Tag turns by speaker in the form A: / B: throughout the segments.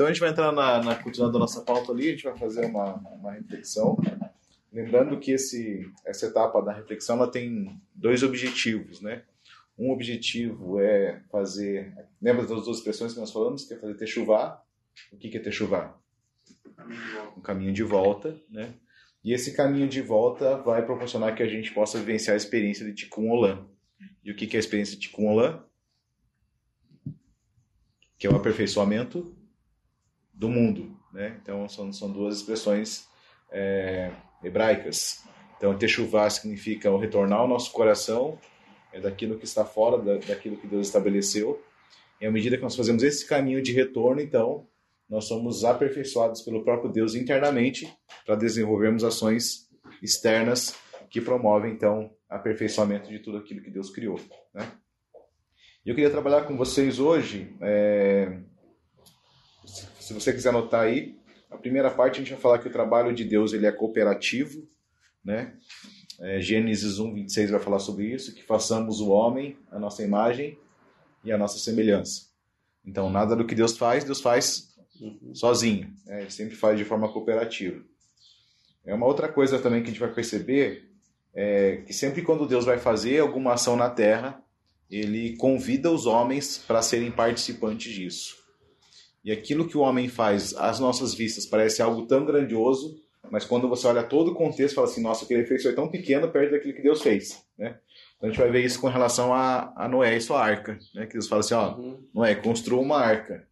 A: Então a gente vai entrar na, na continuando a nossa pauta ali, a gente vai fazer uma, uma reflexão. Lembrando que esse, essa etapa da reflexão ela tem dois objetivos, né? Um objetivo é fazer. Lembra das duas expressões que nós falamos? Que é fazer chuvar. O que é chuvar? Um caminho de volta, né? E esse caminho de volta vai proporcionar que a gente possa vivenciar a experiência de Tikkun Olam. E o que é a experiência de Tikkun Olam? Que é o aperfeiçoamento do mundo, né? Então são, são duas expressões é, hebraicas. Então, Teshuvah significa o retornar ao nosso coração é daquilo que está fora da, daquilo que Deus estabeleceu. E à medida que nós fazemos esse caminho de retorno, então, nós somos aperfeiçoados pelo próprio Deus internamente para desenvolvermos ações externas que promovem, então, aperfeiçoamento de tudo aquilo que Deus criou. Né? Eu queria trabalhar com vocês hoje, é... se você quiser anotar aí, a primeira parte a gente vai falar que o trabalho de Deus ele é cooperativo, né? É, Gênesis 1, 26 vai falar sobre isso, que façamos o homem a nossa imagem e a nossa semelhança. Então, nada do que Deus faz, Deus faz uhum. sozinho. Né? Ele sempre faz de forma cooperativa. É uma outra coisa também que a gente vai perceber é que sempre quando Deus vai fazer alguma ação na Terra, ele convida os homens para serem participantes disso. E aquilo que o homem faz às nossas vistas parece algo tão grandioso mas quando você olha todo o contexto, fala assim, nossa, aquele efeito foi tão pequeno perto daquilo que Deus fez, né? Então a gente vai ver isso com relação a, a Noé e sua arca, né? Que Deus fala assim, ó, uhum. Noé, construa uma arca.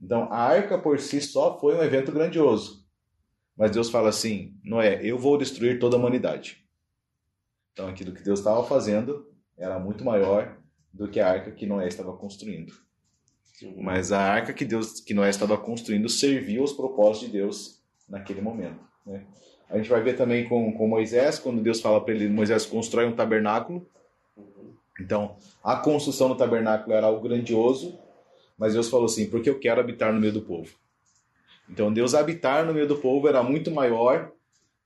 A: Então a arca por si só foi um evento grandioso. Mas Deus fala assim, Noé, eu vou destruir toda a humanidade. Então aquilo que Deus estava fazendo era muito maior do que a arca que Noé estava construindo. Mas a arca que Deus, que Noé estava construindo, serviu aos propósitos de Deus naquele momento. Né? A gente vai ver também com, com Moisés, quando Deus fala para ele, Moisés constrói um tabernáculo. Então, a construção do tabernáculo era algo grandioso, mas Deus falou assim, porque eu quero habitar no meio do povo. Então, Deus habitar no meio do povo era muito maior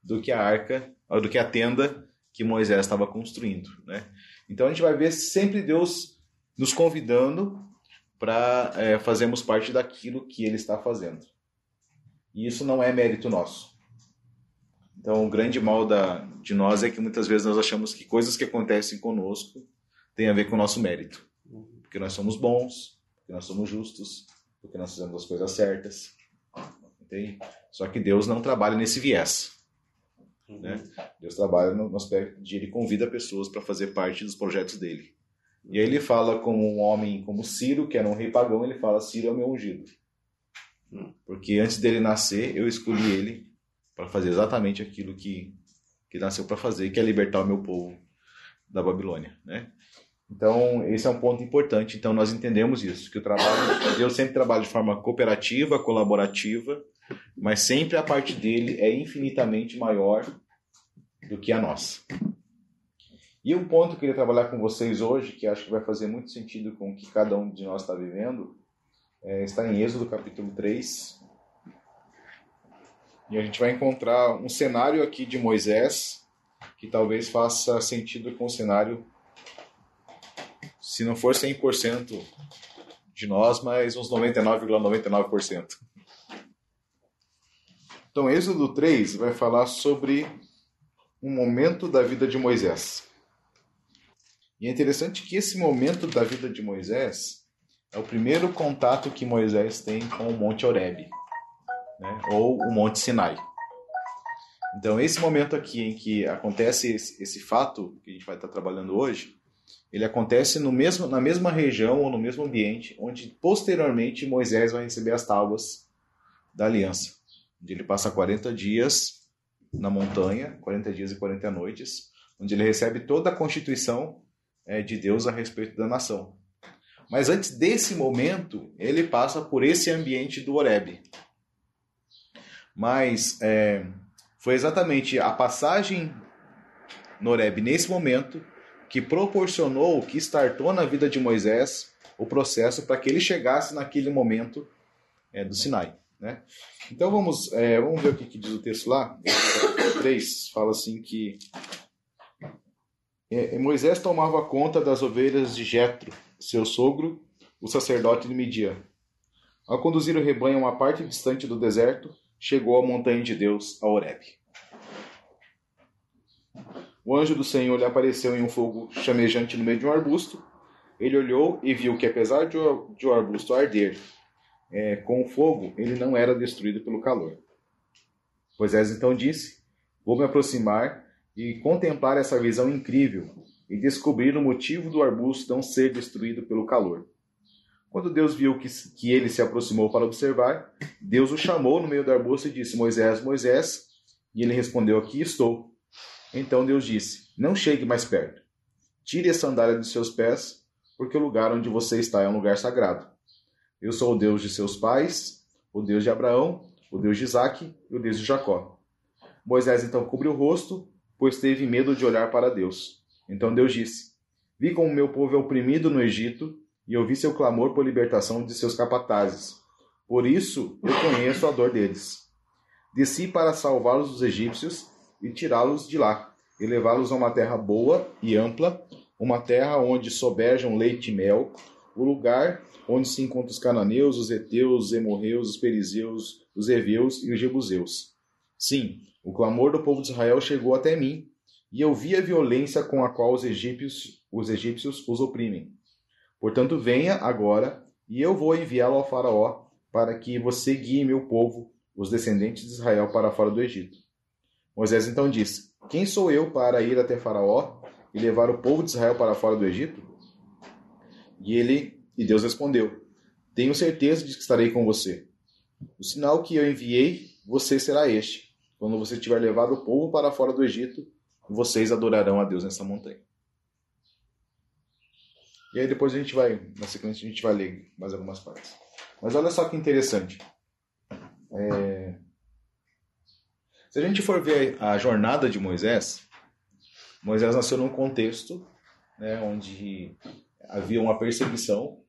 A: do que a arca, do que a tenda que Moisés estava construindo, né? Então, a gente vai ver sempre Deus nos convidando para é, fazermos parte daquilo que Ele está fazendo. E isso não é mérito nosso. Então, o grande mal da, de nós é que muitas vezes nós achamos que coisas que acontecem conosco têm a ver com o nosso mérito. Porque nós somos bons, porque nós somos justos, porque nós fazemos as coisas certas. Entende? Só que Deus não trabalha nesse viés. Né? Deus trabalha no aspecto de ele convida pessoas para fazer parte dos projetos dele. E aí ele fala com um homem como Ciro, que era um rei pagão, ele fala: Ciro é o meu ungido. Porque antes dele nascer, eu escolhi ele para fazer exatamente aquilo que, que nasceu para fazer, que é libertar o meu povo da Babilônia, né? Então, esse é um ponto importante. Então, nós entendemos isso, que o trabalho, Deus sempre trabalha de forma cooperativa, colaborativa, mas sempre a parte dele é infinitamente maior do que a nossa. E um ponto que eu queria trabalhar com vocês hoje, que acho que vai fazer muito sentido com o que cada um de nós está vivendo, é, está em Êxodo capítulo 3. E a gente vai encontrar um cenário aqui de Moisés que talvez faça sentido com o cenário, se não for 100% de nós, mas uns 99,99%. ,99%. Então, Êxodo 3 vai falar sobre um momento da vida de Moisés. E é interessante que esse momento da vida de Moisés é o primeiro contato que Moisés tem com o Monte Horebe, né? ou o Monte Sinai. Então, esse momento aqui em que acontece esse, esse fato que a gente vai estar trabalhando hoje, ele acontece no mesmo, na mesma região ou no mesmo ambiente onde posteriormente Moisés vai receber as tábuas da aliança. Onde ele passa 40 dias na montanha, 40 dias e 40 noites, onde ele recebe toda a constituição de Deus a respeito da nação. Mas antes desse momento, ele passa por esse ambiente do Oreb. Mas é, foi exatamente a passagem no Oreb nesse momento que proporcionou, que startou na vida de Moisés o processo para que ele chegasse naquele momento é, do Sinai. Né? Então vamos, é, vamos ver o que, que, diz o texto lá. 3 fala assim que é, Moisés tomava conta das ovelhas de Jetro, seu sogro, o sacerdote de Midian. Ao conduzir o rebanho a uma parte distante do deserto, chegou à montanha de Deus, a Horeb. O anjo do Senhor lhe apareceu em um fogo chamejante no meio de um arbusto. Ele olhou e viu que, apesar de o, de o arbusto arder é, com o fogo, ele não era destruído pelo calor. Moisés então disse: Vou me aproximar e contemplar essa visão incrível e descobrir o motivo do arbusto não ser destruído pelo calor. Quando Deus viu que, que ele se aproximou para observar, Deus o chamou no meio do arbusto e disse: Moisés, Moisés. E ele respondeu: Aqui estou. Então Deus disse: Não chegue mais perto. Tire a sandália dos seus pés, porque o lugar onde você está é um lugar sagrado. Eu sou o Deus de seus pais, o Deus de Abraão, o Deus de Isaque e o Deus de Jacó. Moisés então cobriu o rosto, pois teve medo de olhar para Deus. Então Deus disse: Vi como meu povo é oprimido no Egito, e ouvi seu clamor por libertação de seus capatazes. Por isso eu conheço a dor deles. Desci para salvá-los dos egípcios e tirá-los de lá, e levá-los a uma terra boa e ampla, uma terra onde soberjam leite e mel, o lugar onde se encontram os cananeus, os heteus, os hemorreus, os perizeus, os heveus e os jebuseus. Sim, o clamor do povo de Israel chegou até mim, e eu vi a violência com a qual os egípcios, os egípcios os oprimem. Portanto, venha agora, e eu vou enviá-lo ao faraó, para que você guie meu povo, os descendentes de Israel, para fora do Egito. Moisés então disse: Quem sou eu para ir até Faraó e levar o povo de Israel para fora do Egito? E ele e Deus respondeu: Tenho certeza de que estarei com você. O sinal que eu enviei, você será este. Quando você tiver levado o povo para fora do Egito, vocês adorarão a Deus nessa montanha. E aí depois a gente vai, na sequência a gente vai ler mais algumas partes. Mas olha só que interessante. É... Se a gente for ver a jornada de Moisés, Moisés nasceu num contexto né, onde havia uma perseguição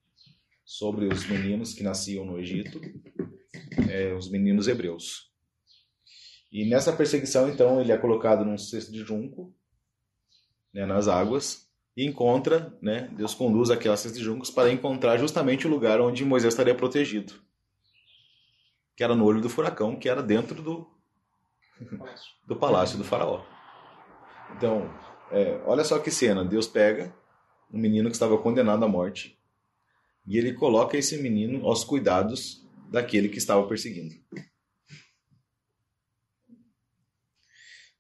A: sobre os meninos que nasciam no Egito, é, os meninos hebreus. E nessa perseguição, então, ele é colocado num cesto de junco, né, nas águas, e encontra, né, Deus conduz aquelas cestas de juncos para encontrar justamente o lugar onde Moisés estaria protegido, que era no olho do furacão, que era dentro do, do palácio do faraó. Então, é, olha só que cena. Deus pega um menino que estava condenado à morte e ele coloca esse menino aos cuidados daquele que estava perseguindo.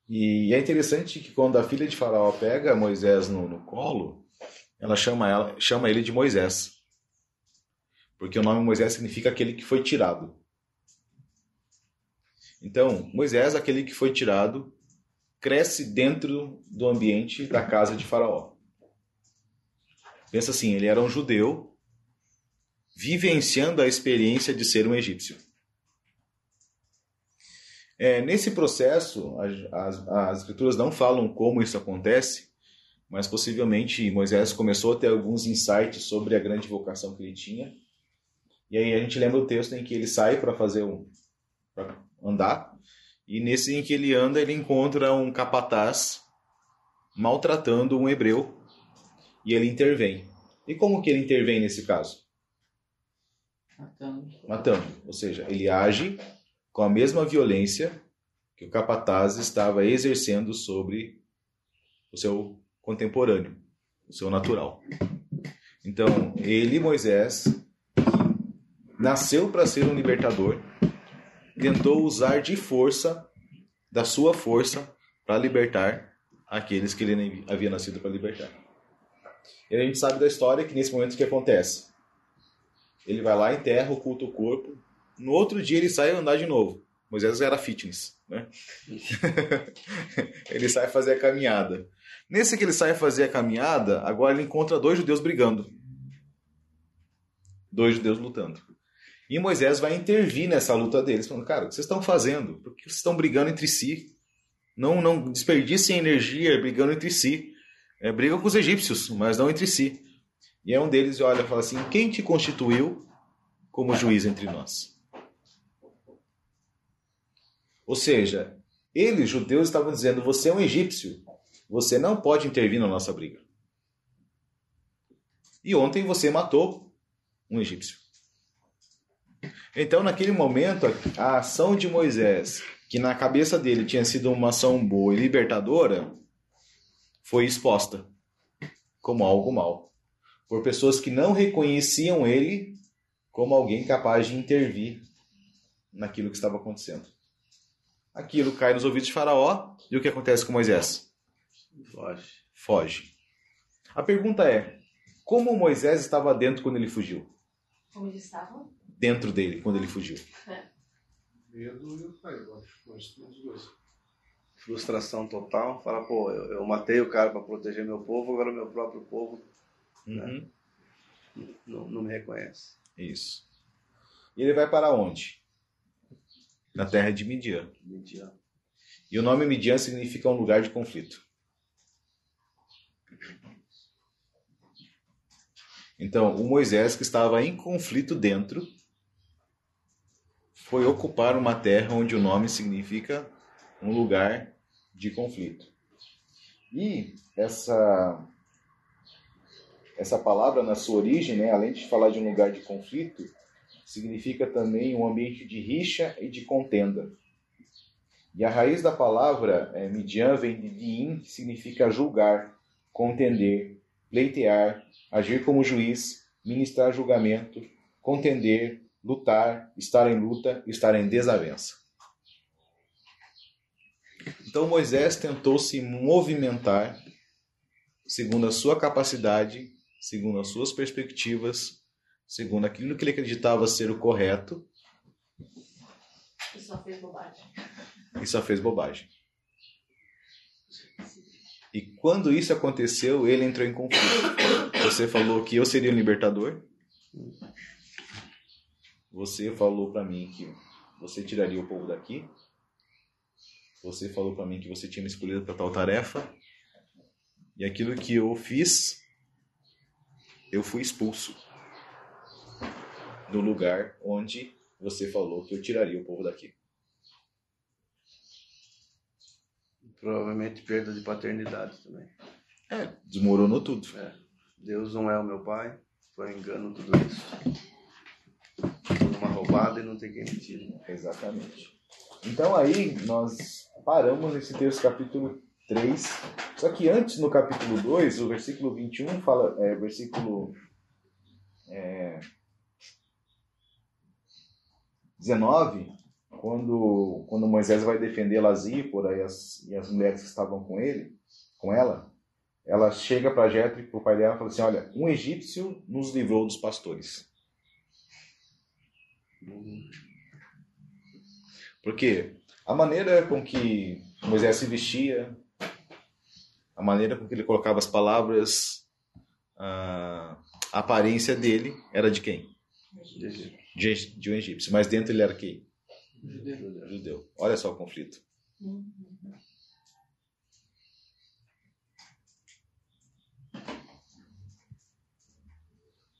A: E é interessante que quando a filha de Faraó pega Moisés no, no colo, ela chama, ela chama ele de Moisés. Porque o nome Moisés significa aquele que foi tirado. Então, Moisés, aquele que foi tirado, cresce dentro do ambiente da casa de Faraó. Pensa assim, ele era um judeu vivenciando a experiência de ser um egípcio. É, nesse processo, as, as, as escrituras não falam como isso acontece, mas possivelmente Moisés começou a ter alguns insights sobre a grande vocação que ele tinha. E aí a gente lembra o texto em que ele sai para fazer um, andar. E nesse em que ele anda, ele encontra um capataz maltratando um hebreu e ele intervém. E como que ele intervém nesse caso?
B: Matando.
A: Matando. Ou seja, ele age com a mesma violência que o capataz estava exercendo sobre o seu contemporâneo, o seu natural. Então, ele, Moisés, nasceu para ser um libertador, tentou usar de força, da sua força, para libertar aqueles que ele havia nascido para libertar. E a gente sabe da história que nesse momento o que acontece? Ele vai lá, enterra, oculta o corpo. No outro dia ele sai andar de novo. Moisés era fitness, né? ele sai fazer a caminhada. Nesse que ele sai fazer a caminhada, agora ele encontra dois judeus brigando. Dois judeus lutando. E Moisés vai intervir nessa luta deles, falando: Cara, o que vocês estão fazendo? Por que vocês estão brigando entre si? Não, não desperdicem energia brigando entre si. É, brigam com os egípcios, mas não entre si. E é um deles olha e fala assim: Quem te constituiu como juiz entre nós? Ou seja, eles, judeus, estavam dizendo: Você é um egípcio. Você não pode intervir na nossa briga. E ontem você matou um egípcio. Então, naquele momento, a ação de Moisés, que na cabeça dele tinha sido uma ação boa e libertadora, foi exposta como algo mal, por pessoas que não reconheciam ele como alguém capaz de intervir naquilo que estava acontecendo. Aquilo cai nos ouvidos de Faraó e o que acontece com Moisés?
B: Foge.
A: Foge. A pergunta é: como Moisés estava dentro quando ele fugiu?
C: Como eles estavam?
A: Dentro dele quando ele fugiu.
D: Medo e que as duas.
B: Frustração total. Fala, pô, eu, eu matei o cara para proteger meu povo, agora o meu próprio povo
A: Uhum.
B: não, não me reconhece.
A: Isso. E ele vai para onde? Na terra de Midian.
B: Midian.
A: E o nome Midian significa um lugar de conflito. Então, o Moisés, que estava em conflito dentro, foi ocupar uma terra onde o nome significa um lugar de conflito. E essa essa palavra na sua origem, né, além de falar de um lugar de conflito, significa também um ambiente de rixa e de contenda. E a raiz da palavra é, Midian vem de Diin, que significa julgar, contender, pleitear, agir como juiz, ministrar julgamento, contender, lutar, estar em luta, estar em desavença. Então Moisés tentou se movimentar segundo a sua capacidade, segundo as suas perspectivas, segundo aquilo que ele acreditava ser o correto,
C: E só fez bobagem.
A: e só fez bobagem. E quando isso aconteceu, ele entrou em conflito. Você falou que eu seria o libertador. Você falou para mim que você tiraria o povo daqui. Você falou para mim que você tinha me escolhido para tal tarefa. E aquilo que eu fiz, eu fui expulso do lugar onde você falou que eu tiraria o povo daqui.
B: Provavelmente perda de paternidade também.
A: É, desmoronou tudo.
B: É. Deus não é o meu pai, foi um engano tudo isso. Tudo uma roubada e não tem quem me tire.
A: Exatamente. Então aí nós paramos nesse texto capítulo 3. Só que antes no capítulo 2, o versículo 21 fala, é, versículo é, 19, quando, quando Moisés vai defender Lazípora e as, e as mulheres que estavam com ele, com ela, ela chega para Jetro e para o pai dela e fala assim, olha, um egípcio nos livrou dos pastores. Porque a maneira com que Moisés se vestia, a maneira com que ele colocava as palavras, a aparência dele era de quem? De, de um egípcio. Mas dentro ele era quem? Judeu. Olha só o conflito.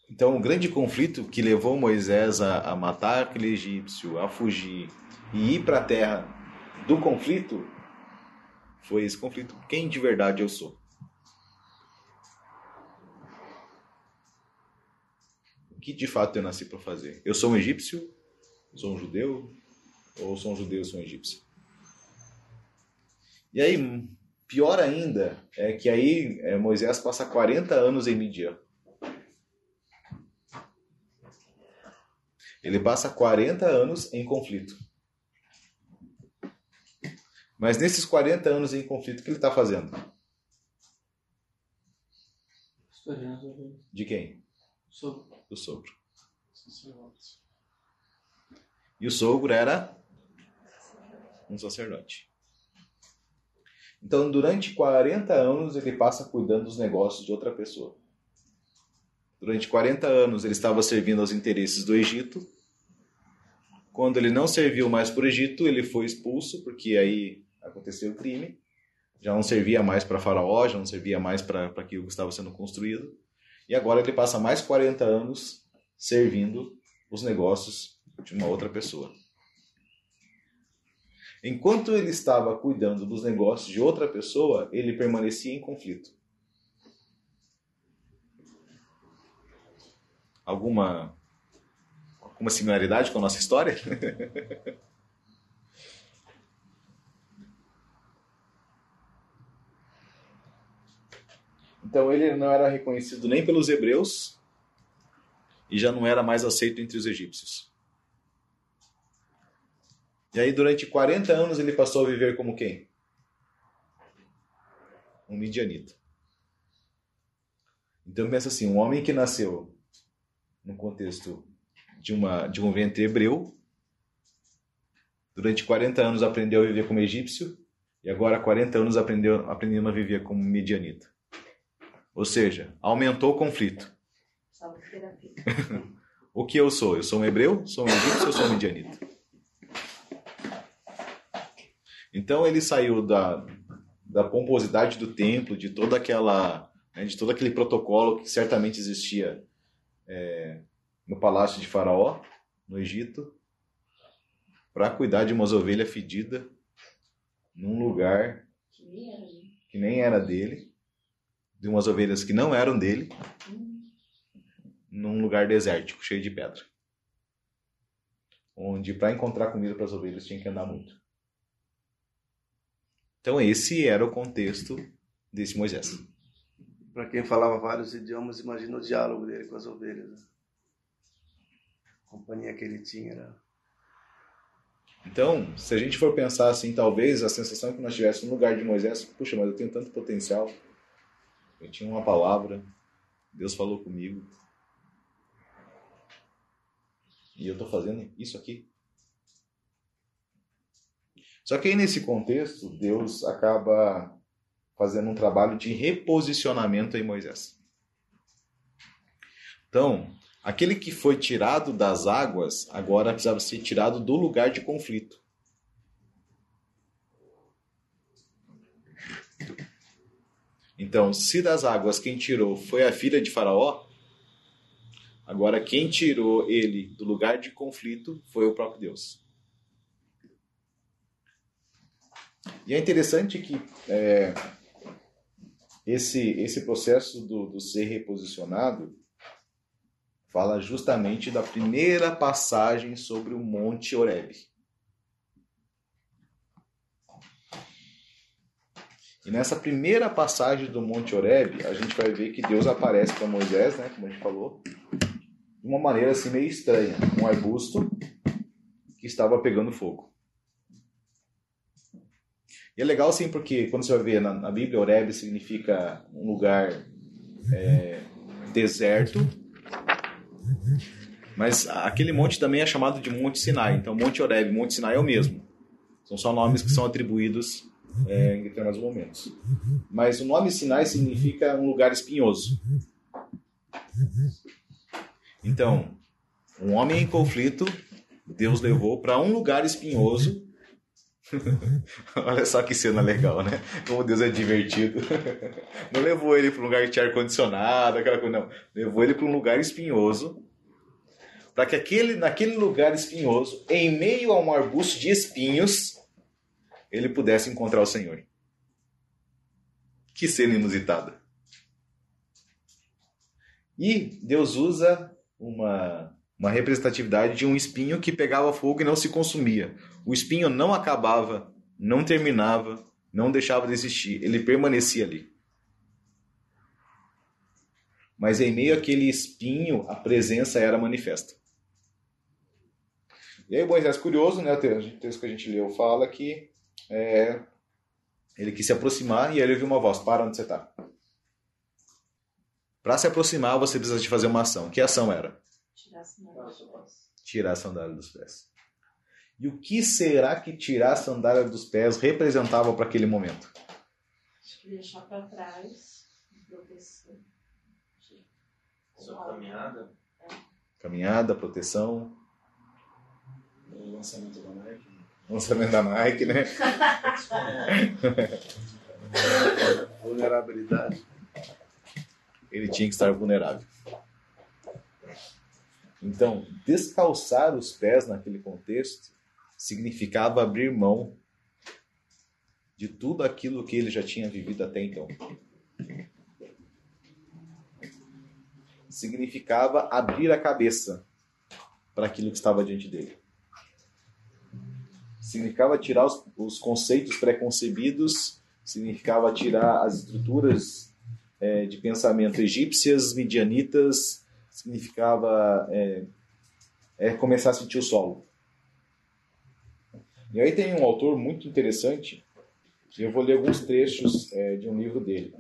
A: Então, o grande conflito que levou Moisés a, a matar aquele egípcio, a fugir e ir para a terra do conflito foi esse conflito. Quem de verdade eu sou? Que de fato eu nasci para fazer? Eu sou um egípcio? Sou um judeu? Ou sou um judeu e sou um egípcio? E aí, pior ainda, é que aí é, Moisés passa 40 anos em Midian. Ele passa 40 anos em conflito. Mas nesses 40 anos em conflito, o que ele está fazendo? De quem?
D: sobre
A: Do sogro. E o sogro era um sacerdote. Então, durante 40 anos, ele passa cuidando dos negócios de outra pessoa. Durante 40 anos, ele estava servindo aos interesses do Egito. Quando ele não serviu mais para o Egito, ele foi expulso, porque aí aconteceu o crime. Já não servia mais para Faraó, já não servia mais para aquilo que estava sendo construído. E agora ele passa mais 40 anos servindo os negócios de uma outra pessoa. Enquanto ele estava cuidando dos negócios de outra pessoa, ele permanecia em conflito. Alguma uma similaridade com a nossa história? então ele não era reconhecido nem pelos hebreus e já não era mais aceito entre os egípcios. E aí, durante 40 anos, ele passou a viver como quem? Um midianita. Então, pensa assim: um homem que nasceu no contexto de, uma, de um ventre hebreu, durante 40 anos aprendeu a viver como egípcio, e agora, 40 anos, aprendeu, aprendendo a viver como midianita. Ou seja, aumentou o conflito. o que eu sou? Eu sou um hebreu? Sou um egípcio ou sou um midianita? Então ele saiu da, da pomposidade do templo, de toda aquela, né, de todo aquele protocolo que certamente existia é, no palácio de Faraó, no Egito, para cuidar de umas ovelhas fedidas num lugar que nem era dele, de umas ovelhas que não eram dele, num lugar desértico, cheio de pedra. Onde para encontrar comida para as ovelhas tinha que andar muito. Então esse era o contexto desse Moisés.
B: Para quem falava vários idiomas, imagina o diálogo dele com as ovelhas. Né? A companhia que ele tinha era
A: então, se a gente for pensar assim, talvez a sensação que nós tivéssemos no lugar de Moisés, puxa, mas eu tenho tanto potencial, eu tinha uma palavra, Deus falou comigo, e eu estou fazendo isso aqui. Só que aí nesse contexto, Deus acaba fazendo um trabalho de reposicionamento em Moisés. Então, aquele que foi tirado das águas, agora precisava ser tirado do lugar de conflito. Então, se das águas quem tirou foi a filha de Faraó, agora quem tirou ele do lugar de conflito foi o próprio Deus. E é interessante que é, esse, esse processo do, do ser reposicionado fala justamente da primeira passagem sobre o Monte Oreb. E nessa primeira passagem do Monte Oreb, a gente vai ver que Deus aparece para Moisés, né, como a gente falou, de uma maneira assim meio estranha, um arbusto que estava pegando fogo. E é legal sim, porque quando você vai ver na, na Bíblia, Oreb significa um lugar é, deserto, mas aquele monte também é chamado de Monte Sinai. Então, Monte Oreb Monte Sinai é o mesmo. São só nomes que são atribuídos é, em determinados momentos. Mas o nome Sinai significa um lugar espinhoso. Então, um homem em conflito, Deus levou para um lugar espinhoso Olha só que cena legal, né? Como Deus é divertido. Não levou ele para um lugar que tinha ar-condicionado, aquela coisa, não. Levou ele para um lugar espinhoso, para que aquele, naquele lugar espinhoso, em meio a um arbusto de espinhos, ele pudesse encontrar o Senhor. Que cena inusitada. E Deus usa uma uma representatividade de um espinho que pegava fogo e não se consumia. O espinho não acabava, não terminava, não deixava de existir, ele permanecia ali. Mas em meio àquele espinho, a presença era manifesta. E aí Moisés, curioso, né, o texto que a gente leu fala que é, ele quis se aproximar e aí ele ouviu uma voz, para onde você está. Para se aproximar, você precisa de fazer uma ação. Que ação era?
C: Tirar a sandália dos pés.
A: Tirar a sandália dos pés. E o que será que tirar a sandália dos pés representava para aquele momento?
C: Acho que deixar para trás, proteção.
B: Sua caminhada?
A: Caminhada, proteção.
B: O lançamento da Nike.
A: Lançamento da Nike, né?
B: Vulnerabilidade.
A: Ele tinha que estar vulnerável. Então, descalçar os pés naquele contexto significava abrir mão de tudo aquilo que ele já tinha vivido até então. Significava abrir a cabeça para aquilo que estava diante dele. Significava tirar os, os conceitos preconcebidos, significava tirar as estruturas é, de pensamento egípcias, midianitas, significava é, é começar a sentir o solo. E aí tem um autor muito interessante, eu vou ler alguns trechos é, de um livro dele.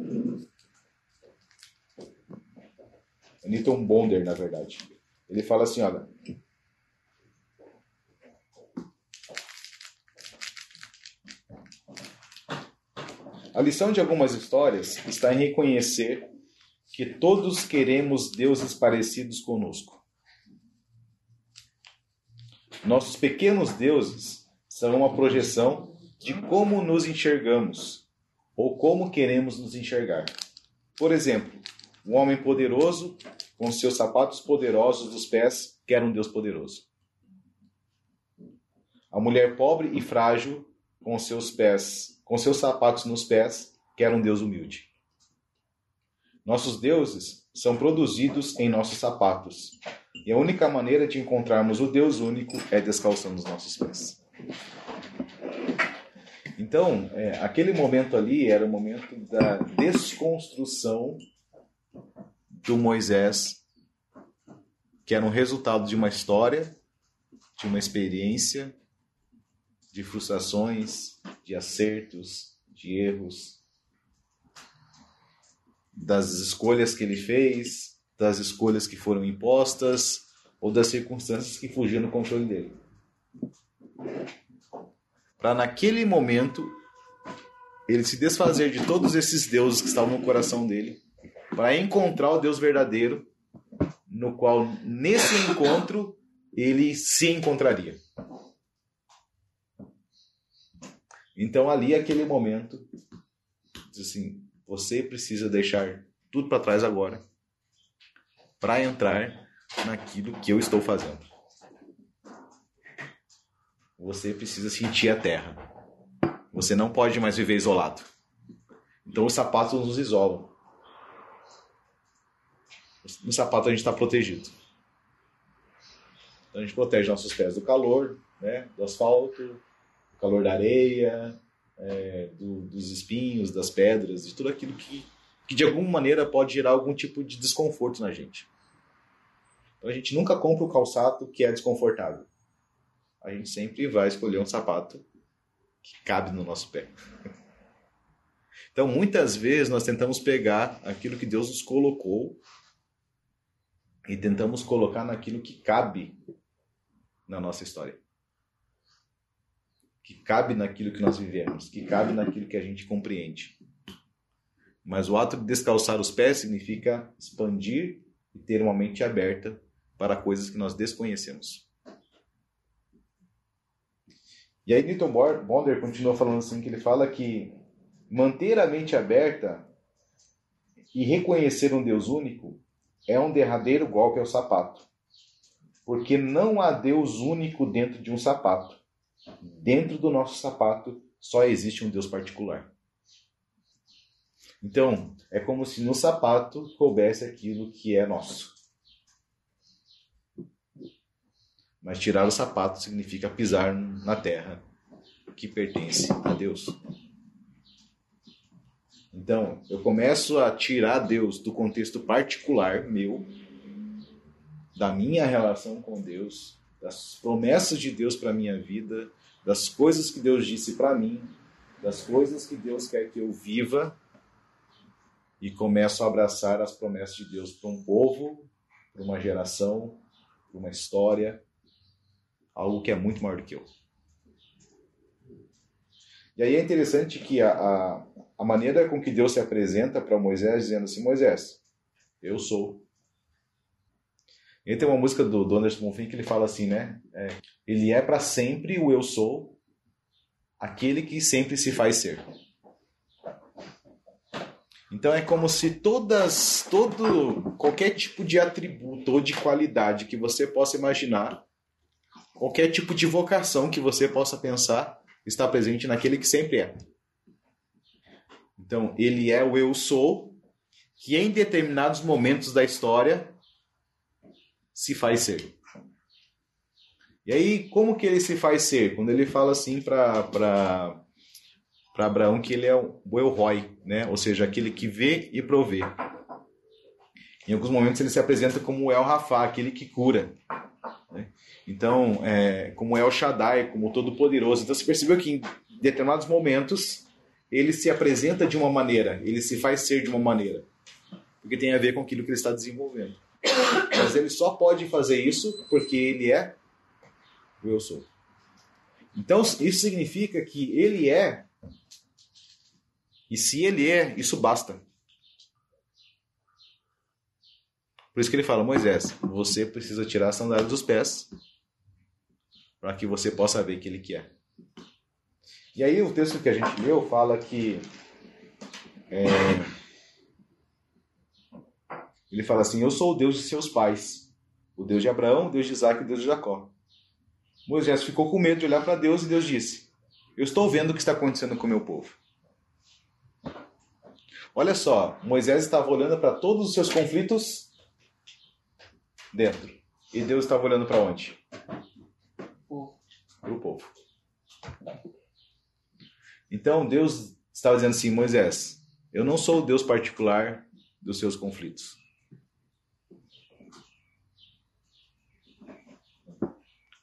A: Newton Bonder, na verdade. Ele fala assim, olha, A lição de algumas histórias está em reconhecer que todos queremos deuses parecidos conosco. Nossos pequenos deuses são uma projeção de como nos enxergamos ou como queremos nos enxergar. Por exemplo, um homem poderoso com seus sapatos poderosos dos pés quer um Deus poderoso. A mulher pobre e frágil com seus pés com seus sapatos nos pés, quer um Deus humilde. Nossos deuses são produzidos em nossos sapatos, e a única maneira de encontrarmos o Deus único é descalçando os nossos pés. Então, é, aquele momento ali era o momento da desconstrução do Moisés, que era um resultado de uma história, de uma experiência, de frustrações, de acertos, de erros, das escolhas que ele fez, das escolhas que foram impostas ou das circunstâncias que fugiam do controle dele. Para naquele momento ele se desfazer de todos esses deuses que estavam no coração dele, para encontrar o Deus verdadeiro, no qual nesse encontro ele se encontraria. Então ali aquele momento diz assim, você precisa deixar tudo para trás agora para entrar naquilo que eu estou fazendo. Você precisa sentir a terra. Você não pode mais viver isolado. Então os sapatos nos isolam. No sapato a gente está protegido. Então a gente protege nossos pés do calor, né, do asfalto, calor da areia, é, do, dos espinhos, das pedras, de tudo aquilo que, que de alguma maneira pode gerar algum tipo de desconforto na gente. Então a gente nunca compra o calçado que é desconfortável. A gente sempre vai escolher um sapato que cabe no nosso pé. Então muitas vezes nós tentamos pegar aquilo que Deus nos colocou e tentamos colocar naquilo que cabe na nossa história que cabe naquilo que nós vivemos, que cabe naquilo que a gente compreende. Mas o ato de descalçar os pés significa expandir e ter uma mente aberta para coisas que nós desconhecemos. E aí Newton Bonder continua falando assim, que ele fala que manter a mente aberta e reconhecer um Deus único é um derradeiro golpe ao sapato. Porque não há Deus único dentro de um sapato dentro do nosso sapato só existe um Deus particular. Então, é como se no sapato coubesse aquilo que é nosso. Mas tirar o sapato significa pisar na terra que pertence a Deus. Então, eu começo a tirar Deus do contexto particular meu, da minha relação com Deus, das promessas de Deus para minha vida, das coisas que Deus disse para mim, das coisas que Deus quer que eu viva e começo a abraçar as promessas de Deus para um povo, para uma geração, para uma história, algo que é muito maior do que eu. E aí é interessante que a, a, a maneira com que Deus se apresenta para Moisés, dizendo assim: Moisés, eu sou ele tem uma música do, do Anderson Bonfim que ele fala assim, né? É, ele é para sempre o eu sou, aquele que sempre se faz ser. Então é como se todas, todo, qualquer tipo de atributo ou de qualidade que você possa imaginar, qualquer tipo de vocação que você possa pensar, está presente naquele que sempre é. Então ele é o eu sou, que em determinados momentos da história se faz ser. E aí, como que ele se faz ser? Quando ele fala assim para Abraão que ele é o El Roy, né? ou seja, aquele que vê e provê. Em alguns momentos ele se apresenta como El Rafa, aquele que cura. Né? Então, é, como El Shaddai, como Todo-Poderoso. Então, você percebeu que em determinados momentos ele se apresenta de uma maneira, ele se faz ser de uma maneira, porque tem a ver com aquilo que ele está desenvolvendo. Mas ele só pode fazer isso porque ele é o eu sou. Então, isso significa que ele é, e se ele é, isso basta. Por isso que ele fala, Moisés, você precisa tirar a sandália dos pés para que você possa ver que ele quer. E aí o texto que a gente leu fala que é, ele fala assim: Eu sou o Deus de seus pais, o Deus de Abraão, o Deus de Isaac e o Deus de Jacó. Moisés ficou com medo de olhar para Deus e Deus disse: Eu estou vendo o que está acontecendo com o meu povo. Olha só, Moisés estava olhando para todos os seus conflitos dentro. E Deus estava olhando para onde? Para o povo. Então Deus estava dizendo assim: Moisés, eu não sou o Deus particular dos seus conflitos.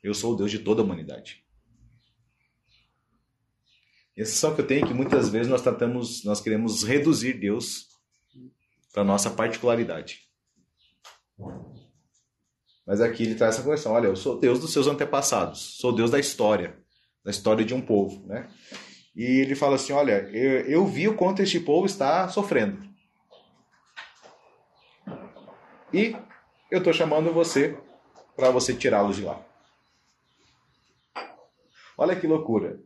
A: Eu sou o Deus de toda a humanidade. E a sensação que eu tenho é que muitas vezes nós tratamos, nós queremos reduzir Deus para nossa particularidade. Mas aqui ele traz essa conversão. Olha, eu sou Deus dos seus antepassados, sou Deus da história, da história de um povo, né? E ele fala assim: Olha, eu, eu vi o quanto este povo está sofrendo. E eu estou chamando você para você tirá-los de lá. Olha que loucura.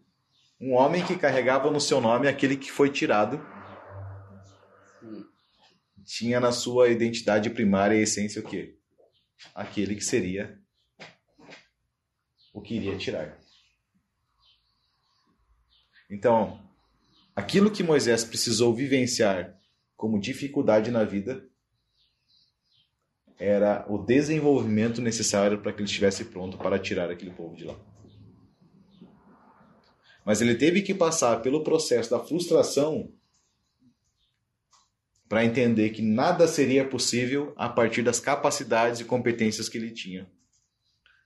A: Um homem que carregava no seu nome aquele que foi tirado tinha na sua identidade primária e essência o quê? Aquele que seria o que iria tirar. Então, aquilo que Moisés precisou vivenciar como dificuldade na vida era o desenvolvimento necessário para que ele estivesse pronto para tirar aquele povo de lá. Mas ele teve que passar pelo processo da frustração para entender que nada seria possível a partir das capacidades e competências que ele tinha,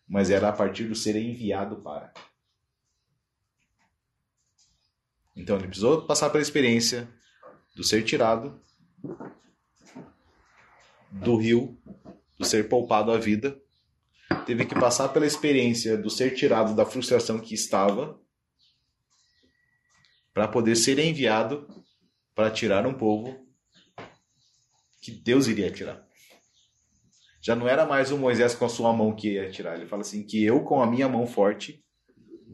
A: mas era a partir do ser enviado para. Então ele precisou passar pela experiência do ser tirado do rio, do ser poupado à vida. Teve que passar pela experiência do ser tirado da frustração que estava para poder ser enviado para tirar um povo que Deus iria tirar. Já não era mais o Moisés com a sua mão que ia tirar. Ele fala assim: que eu, com a minha mão forte,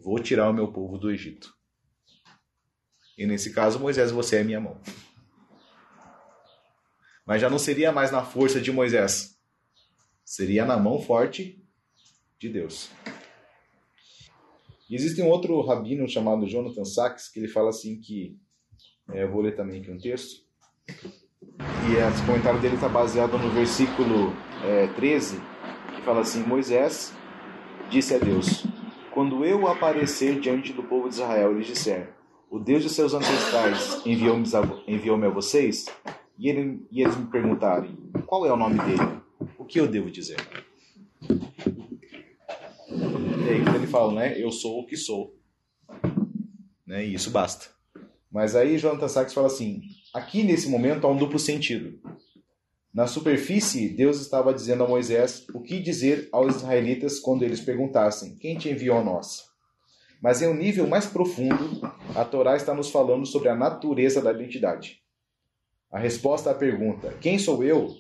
A: vou tirar o meu povo do Egito. E nesse caso, Moisés, você é minha mão. Mas já não seria mais na força de Moisés, seria na mão forte de Deus. E existe um outro rabino chamado Jonathan Sachs que ele fala assim que é, eu vou ler também aqui um texto. E esse comentário dele está baseado no versículo é, 13, que fala assim: Moisés disse a Deus: Quando eu aparecer diante do povo de Israel e lhes disser, o Deus de seus ancestrais enviou-me enviou a vocês, e, ele, e eles me perguntarem, qual é o nome dele? O que eu devo dizer? E aí ele fala, né? Eu sou o que sou. Né? E isso basta. Mas aí Jonathan Sachs fala assim, aqui nesse momento há um duplo sentido. Na superfície, Deus estava dizendo a Moisés o que dizer aos israelitas quando eles perguntassem: Quem te enviou a nós? Mas em um nível mais profundo, a Torá está nos falando sobre a natureza da identidade. A resposta à pergunta, quem sou eu,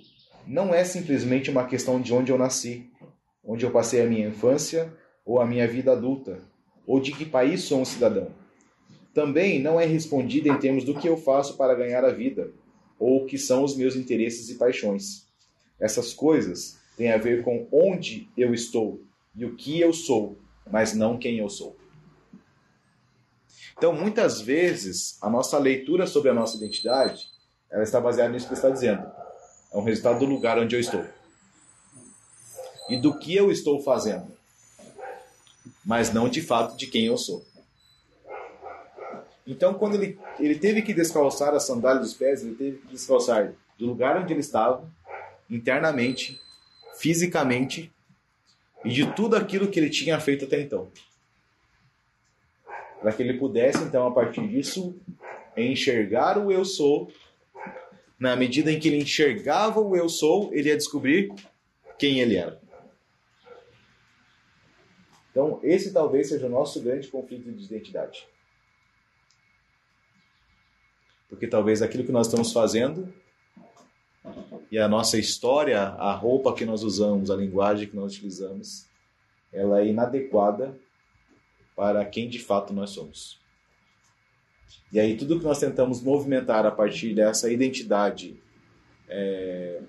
A: não é simplesmente uma questão de onde eu nasci, onde eu passei a minha infância ou a minha vida adulta, ou de que país sou um cidadão. Também não é respondida em termos do que eu faço para ganhar a vida, ou o que são os meus interesses e paixões. Essas coisas têm a ver com onde eu estou e o que eu sou, mas não quem eu sou. Então, muitas vezes, a nossa leitura sobre a nossa identidade, ela está baseada nisso que está dizendo. É um resultado do lugar onde eu estou. E do que eu estou fazendo. mas não de fato de quem eu sou. Então, quando ele, ele teve que descalçar a sandália dos pés, ele teve que descalçar do lugar onde ele estava, internamente, fisicamente, e de tudo aquilo que ele tinha feito até então. Para que ele pudesse, então, a partir disso, enxergar o eu sou. Na medida em que ele enxergava o eu sou, ele ia descobrir quem ele era. Então, esse talvez seja o nosso grande conflito de identidade. Porque talvez aquilo que nós estamos fazendo e a nossa história, a roupa que nós usamos, a linguagem que nós utilizamos, ela é inadequada para quem de fato nós somos. E aí tudo que nós tentamos movimentar a partir dessa identidade é,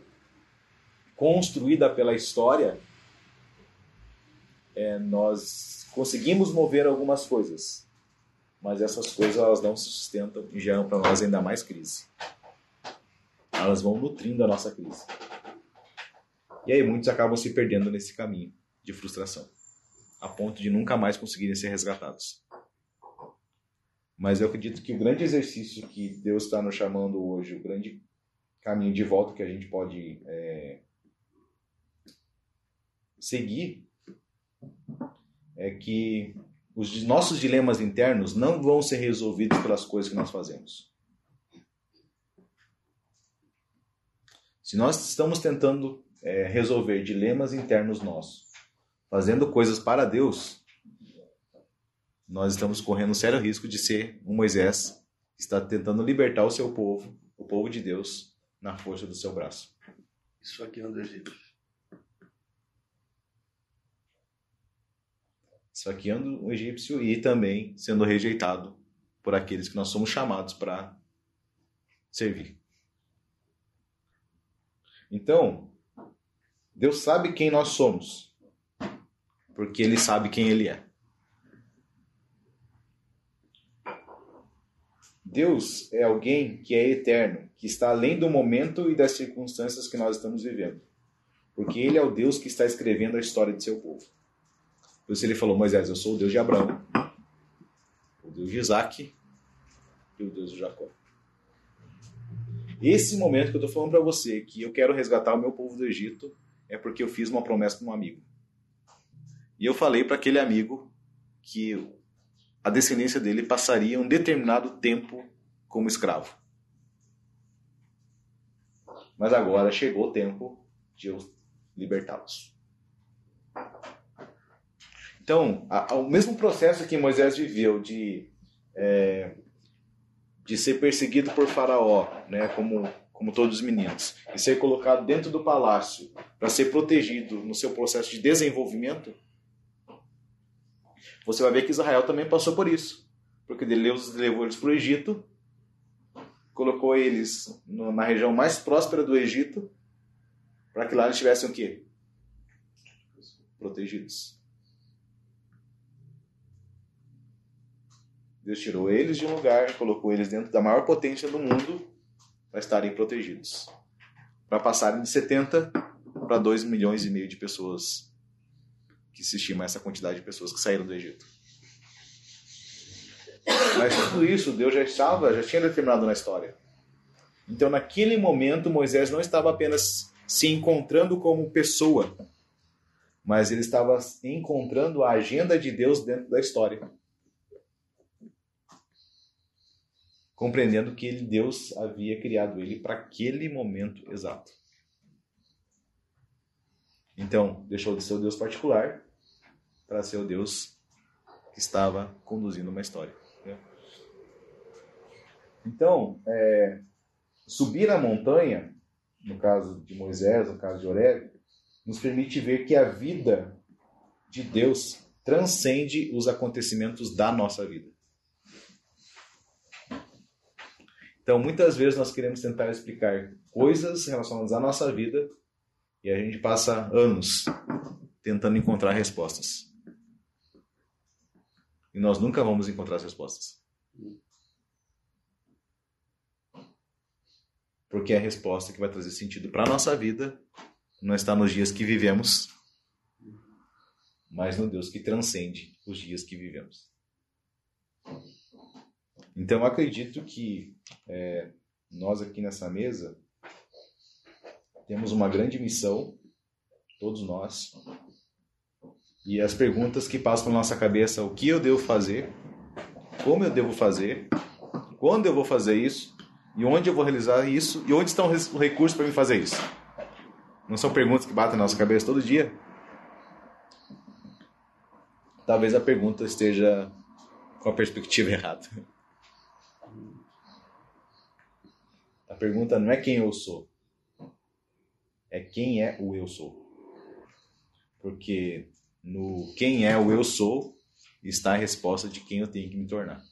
A: construída pela história, é, nós conseguimos mover algumas coisas, mas essas coisas elas não se sustentam e geram para nós ainda mais crise. Elas vão nutrindo a nossa crise. E aí muitos acabam se perdendo nesse caminho de frustração, a ponto de nunca mais conseguirem ser resgatados. Mas eu acredito que o grande exercício que Deus está nos chamando hoje, o grande caminho de volta que a gente pode é, seguir, é que os nossos dilemas internos não vão ser resolvidos pelas coisas que nós fazemos. Se nós estamos tentando é, resolver dilemas internos nossos, fazendo coisas para Deus, nós estamos correndo um sério risco de ser um Moisés que está tentando libertar o seu povo, o povo de Deus, na força do seu braço.
B: Isso aqui é um do Egito.
A: Esfaqueando o egípcio e também sendo rejeitado por aqueles que nós somos chamados para servir. Então, Deus sabe quem nós somos, porque Ele sabe quem Ele é. Deus é alguém que é eterno, que está além do momento e das circunstâncias que nós estamos vivendo. Porque Ele é o Deus que está escrevendo a história de seu povo. Por isso ele falou, Moisés, eu sou o Deus de Abraão, o Deus de Isaac e o Deus de Jacó. Esse momento que eu estou falando para você, que eu quero resgatar o meu povo do Egito, é porque eu fiz uma promessa para um amigo. E eu falei para aquele amigo que a descendência dele passaria um determinado tempo como escravo. Mas agora chegou o tempo de eu libertá-los. Então, a, a, o mesmo processo que Moisés viveu de é, de ser perseguido por Faraó, né, como, como todos os meninos, e ser colocado dentro do palácio para ser protegido no seu processo de desenvolvimento, você vai ver que Israel também passou por isso. Porque Deus levou eles para o Egito, colocou eles na região mais próspera do Egito, para que lá eles tivessem o quê? Protegidos. Deus tirou eles de um lugar, colocou eles dentro da maior potência do mundo para estarem protegidos. Para passarem de 70 para 2 milhões e meio de pessoas, que se estima essa quantidade de pessoas que saíram do Egito. Mas tudo isso Deus já estava, já tinha determinado na história. Então, naquele momento, Moisés não estava apenas se encontrando como pessoa, mas ele estava encontrando a agenda de Deus dentro da história. Compreendendo que ele, Deus havia criado ele para aquele momento exato. Então, deixou de ser o Deus particular para ser o Deus que estava conduzindo uma história. Né? Então, é, subir a montanha, no caso de Moisés, no caso de Oreb, nos permite ver que a vida de Deus transcende os acontecimentos da nossa vida. Então, muitas vezes nós queremos tentar explicar coisas relacionadas à nossa vida e a gente passa anos tentando encontrar respostas. E nós nunca vamos encontrar as respostas. Porque a resposta que vai trazer sentido para a nossa vida não está nos dias que vivemos, mas no Deus que transcende os dias que vivemos. Então, acredito que é, nós aqui nessa mesa temos uma grande missão, todos nós, e as perguntas que passam pela nossa cabeça: o que eu devo fazer, como eu devo fazer, quando eu vou fazer isso, e onde eu vou realizar isso, e onde estão os recursos para me fazer isso. Não são perguntas que batem na nossa cabeça todo dia? Talvez a pergunta esteja com a perspectiva errada. Pergunta não é quem eu sou, é quem é o eu sou. Porque no quem é o eu sou está a resposta de quem eu tenho que me tornar.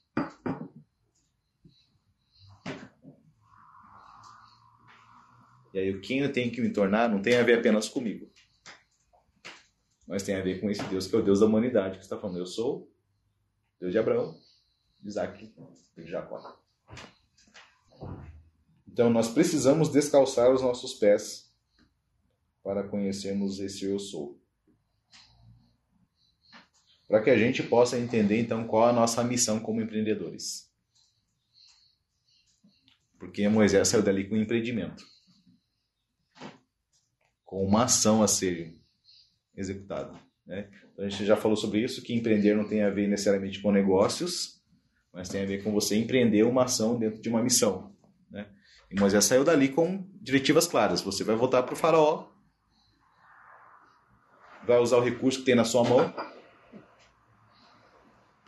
A: E aí, o quem eu tenho que me tornar não tem a ver apenas comigo, mas tem a ver com esse Deus que é o Deus da humanidade, que está falando: Eu sou Deus de Abraão, de Isaac de Jacó. Então, nós precisamos descalçar os nossos pés para conhecermos esse Eu sou para que a gente possa entender então qual a nossa missão como empreendedores. Porque Moisés saiu dali com um empreendimento, com uma ação a ser executada. Né? Então a gente já falou sobre isso, que empreender não tem a ver necessariamente com negócios, mas tem a ver com você empreender uma ação dentro de uma missão. Né? E Moisés saiu dali com diretivas claras. Você vai voltar para o faraó, vai usar o recurso que tem na sua mão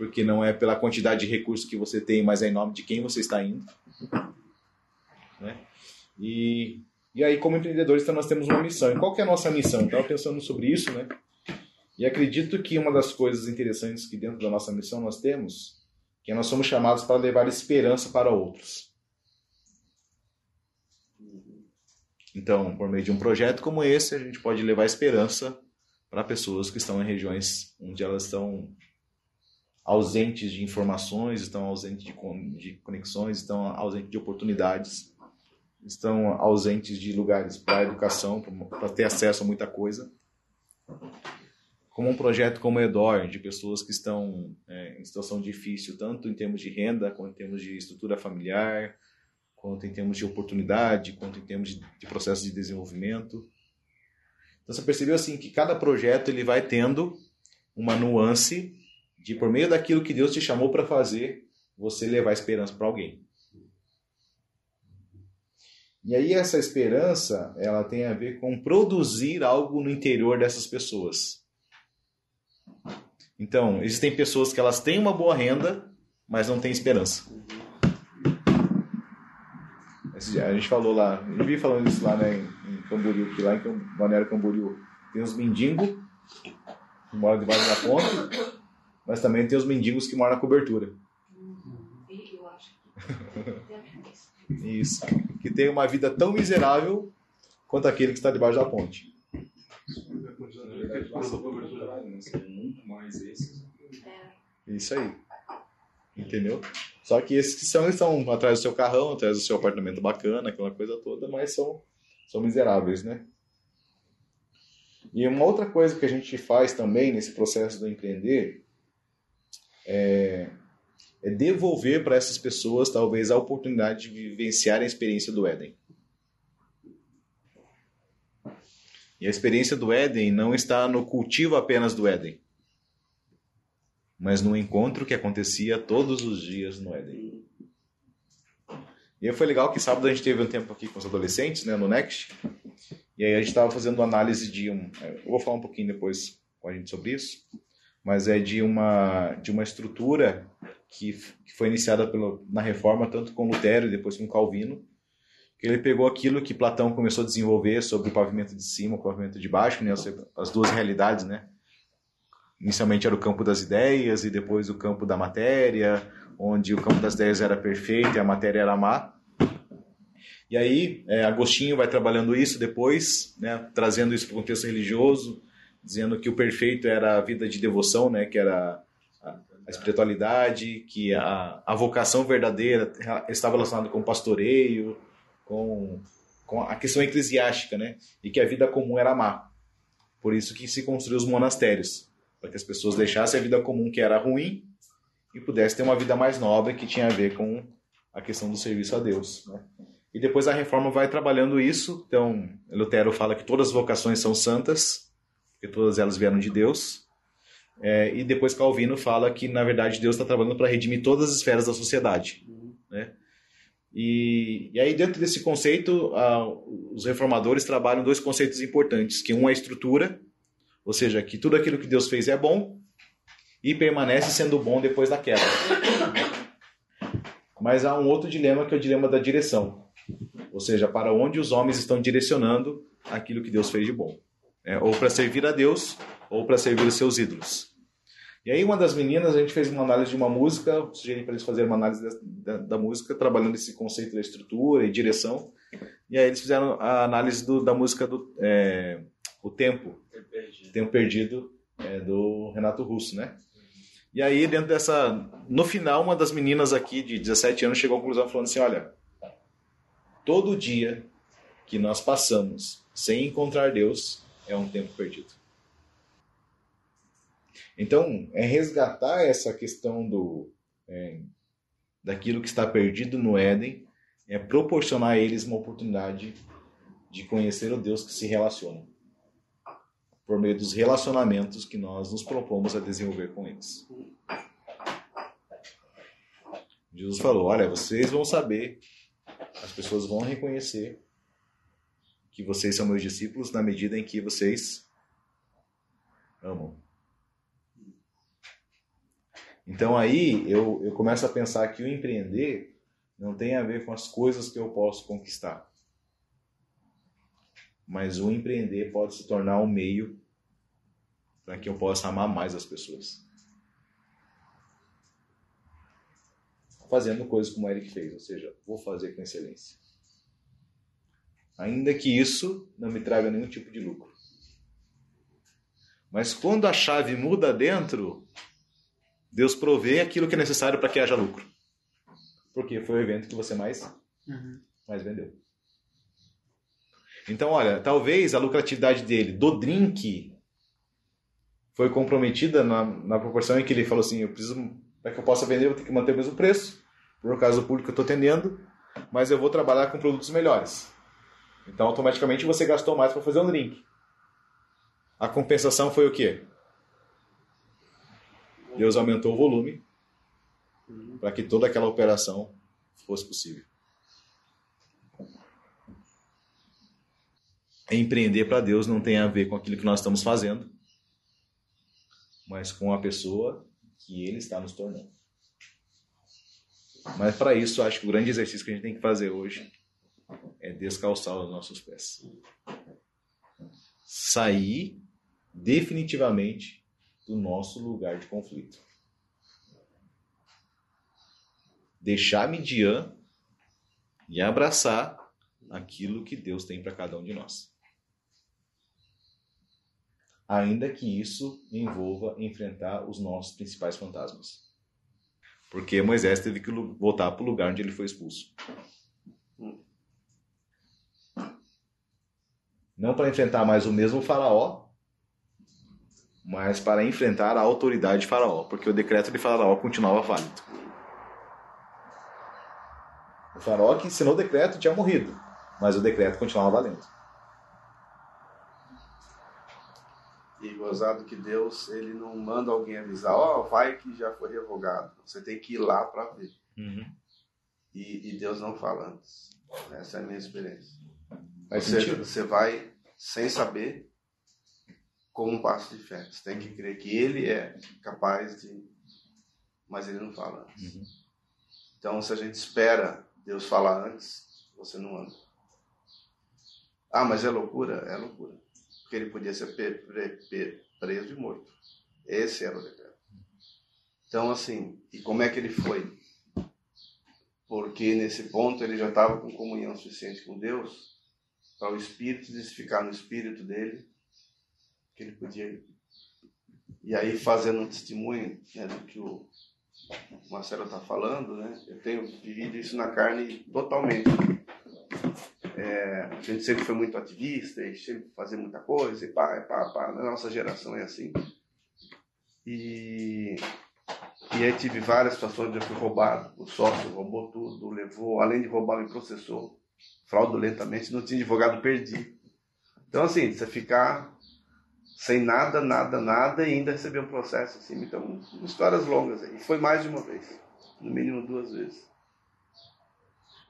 A: porque não é pela quantidade de recursos que você tem, mas é em nome de quem você está indo. Né? E, e aí, como empreendedores, então, nós temos uma missão. E qual que é a nossa missão? Estava pensando sobre isso, né? E acredito que uma das coisas interessantes que dentro da nossa missão nós temos, que nós somos chamados para levar esperança para outros. Então, por meio de um projeto como esse, a gente pode levar esperança para pessoas que estão em regiões onde elas estão ausentes de informações, estão ausentes de, conexões, estão ausentes de oportunidades, estão ausentes de lugares para educação, para ter acesso a muita coisa. Como um projeto como o EDOR, de pessoas que estão é, em situação difícil, tanto em termos de renda, quanto em termos de estrutura familiar, quanto em termos de oportunidade, quanto em termos de, de processo de desenvolvimento. Então você percebeu assim que cada projeto ele vai tendo uma nuance de por meio daquilo que Deus te chamou para fazer, você levar esperança para alguém. E aí essa esperança, ela tem a ver com produzir algo no interior dessas pessoas. Então, existem pessoas que elas têm uma boa renda, mas não têm esperança. A gente falou lá, eu vi falando isso lá né, em Camboriú, que lá em Balneário Camboriú tem uns mendigos que moram debaixo da ponte mas também tem os mendigos que moram na cobertura.
C: Eu acho
A: Isso. Que tem uma vida tão miserável quanto aquele que está debaixo da ponte. Isso aí. Entendeu? Só que esses que são, estão atrás do seu carrão, atrás do seu apartamento bacana, aquela coisa toda, mas são, são miseráveis, né? E uma outra coisa que a gente faz também nesse processo do empreender é, é devolver para essas pessoas talvez a oportunidade de vivenciar a experiência do Éden. E a experiência do Éden não está no cultivo apenas do Éden, mas no encontro que acontecia todos os dias no Éden. E foi legal que sábado a gente teve um tempo aqui com os adolescentes, né, no Next, e aí a gente estava fazendo análise de um. Eu vou falar um pouquinho depois com a gente sobre isso, mas é de uma, de uma estrutura que, que foi iniciada pelo, na reforma, tanto com Lutero e depois com Calvino, que ele pegou aquilo que Platão começou a desenvolver sobre o pavimento de cima, o pavimento de baixo, né, as duas realidades, né? Inicialmente era o campo das ideias e depois o campo da matéria, onde o campo das ideias era perfeito e a matéria era má. E aí, é, Agostinho vai trabalhando isso depois, né, trazendo isso para o contexto religioso, dizendo que o perfeito era a vida de devoção, né, que era a, a espiritualidade, que a, a vocação verdadeira estava relacionada com o pastoreio, com, com a questão eclesiástica, né, e que a vida comum era má. Por isso que se construiu os monastérios, para que as pessoas deixassem a vida comum que era ruim e pudessem ter uma vida mais nobre que tinha a ver com a questão do serviço a Deus. Né? E depois a reforma vai trabalhando isso. Então, Lutero fala que todas as vocações são santas, porque todas elas vieram de Deus. É, e depois Calvino fala que, na verdade, Deus está trabalhando para redimir todas as esferas da sociedade. Né? E, e, aí, dentro desse conceito, os reformadores trabalham dois conceitos importantes, que um é a estrutura, ou seja, que tudo aquilo que Deus fez é bom e permanece sendo bom depois da queda. Mas há um outro dilema que é o dilema da direção, ou seja, para onde os homens estão direcionando aquilo que Deus fez de bom, é, ou para servir a Deus ou para servir os seus ídolos. E aí uma das meninas, a gente fez uma análise de uma música, sugeri para eles fazerem uma análise da, da, da, música, trabalhando esse conceito da estrutura e direção. E aí eles fizeram a análise do, da música do é, O Tempo, Perdido. Tempo Perdido, é, do Renato Russo, né? E aí, dentro dessa. No final, uma das meninas aqui de 17 anos chegou à conclusão falando assim: olha, todo dia que nós passamos sem encontrar Deus é um tempo perdido. Então, é resgatar essa questão do é, daquilo que está perdido no Éden, é proporcionar a eles uma oportunidade de conhecer o Deus que se relaciona por meio dos relacionamentos que nós nos propomos a desenvolver com eles. Jesus falou: Olha, vocês vão saber, as pessoas vão reconhecer que vocês são meus discípulos na medida em que vocês amam. Então aí eu, eu começo a pensar que o empreender não tem a ver com as coisas que eu posso conquistar. Mas o empreender pode se tornar um meio para que eu possa amar mais as pessoas. Fazendo coisas como o Eric fez, ou seja, vou fazer com excelência. Ainda que isso não me traga nenhum tipo de lucro. Mas quando a chave muda dentro, Deus provê aquilo que é necessário para que haja lucro. Porque foi o evento que você mais, uhum. mais vendeu. Então, olha, talvez a lucratividade dele do drink foi comprometida na, na proporção em que ele falou assim: eu preciso, para que eu possa vender, eu vou ter que manter o mesmo preço, por causa do público que eu estou atendendo, mas eu vou trabalhar com produtos melhores. Então, automaticamente, você gastou mais para fazer um drink. A compensação foi o quê? Deus aumentou o volume para que toda aquela operação fosse possível. Empreender para Deus não tem a ver com aquilo que nós estamos fazendo, mas com a pessoa que ele está nos tornando. Mas para isso, acho que o grande exercício que a gente tem que fazer hoje é descalçar os nossos pés. Sair definitivamente do nosso lugar de conflito. Deixar Midian e abraçar aquilo que Deus tem para cada um de nós ainda que isso envolva enfrentar os nossos principais fantasmas. Porque Moisés teve que voltar para o lugar onde ele foi expulso. Não para enfrentar mais o mesmo faraó, mas para enfrentar a autoridade de faraó, porque o decreto de faraó continuava válido. O faraó que ensinou o decreto tinha morrido, mas o decreto continuava valendo.
B: E gozado que Deus, ele não manda alguém avisar, ó, oh, vai que já foi revogado. Você tem que ir lá para ver. Uhum. E, e, Deus não fala antes. Essa é a minha experiência. você, você vai sem saber como um passo de fé. Você tem que crer que ele é capaz de. Mas ele não fala antes. Uhum. Então, se a gente espera Deus falar antes, você não anda. Ah, mas é loucura? É loucura que ele podia ser preso e morto. Esse era o decreto. Então, assim, e como é que ele foi? Porque nesse ponto ele já estava com comunhão suficiente com Deus para o Espírito ficar no Espírito dele, que ele podia. E aí, fazendo um testemunho né, do que o Marcelo está falando, né, eu tenho vivido isso na carne totalmente. É, a gente sempre foi muito ativista e sempre fazer muita coisa, e pá, pá, pá. Na nossa geração é assim. E, e aí tive várias situações onde eu fui roubado. O sócio roubou tudo, levou, além de roubar, me processou fraudulentamente. Não tinha advogado, perdi. Então, assim, você ficar sem nada, nada, nada e ainda receber um processo assim. Então, histórias longas. E foi mais de uma vez, no mínimo duas vezes.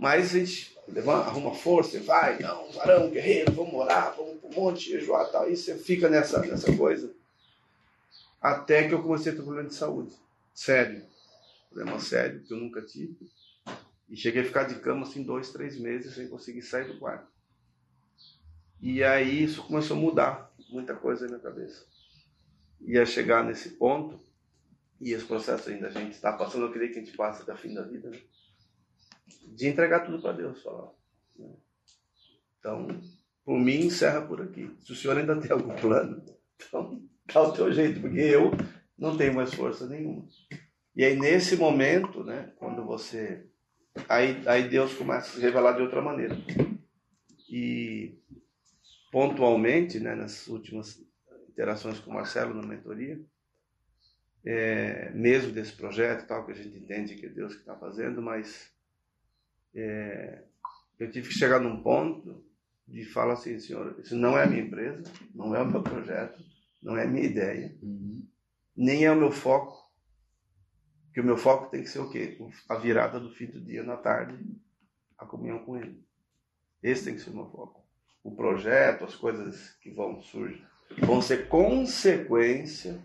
B: Mas a gente levanta, arruma força, e vai, não, varão, guerreiro, vamos morar, vamos um monte, jejuar tal. E você fica nessa, nessa coisa. Até que eu comecei a ter problema de saúde. Sério. Problema sério, que eu nunca tive. E cheguei a ficar de cama assim dois, três meses sem conseguir sair do quarto. E aí isso começou a mudar muita coisa na minha cabeça. Ia chegar nesse ponto, e esse processo ainda a gente está passando, eu queria que a gente passe até o fim da vida, né? De entregar tudo para Deus. Falar, né? Então, por mim, encerra por aqui. Se o senhor ainda tem algum plano, então dá o teu jeito, porque eu não tenho mais força nenhuma. E aí, nesse momento, né, quando você. Aí, aí Deus começa a se revelar de outra maneira. E pontualmente, né, nas últimas interações com o Marcelo na mentoria, é, mesmo desse projeto tal que a gente entende que é Deus que está fazendo, mas é, eu tive que chegar num ponto de falar assim, senhor, isso não é a minha empresa, não é o meu projeto, não é a minha ideia, uhum. nem é o meu foco, que o meu foco tem que ser o quê? A virada do fim do dia na tarde, a comunhão com ele. Esse tem que ser o meu foco. O projeto, as coisas que vão surgir, vão ser consequência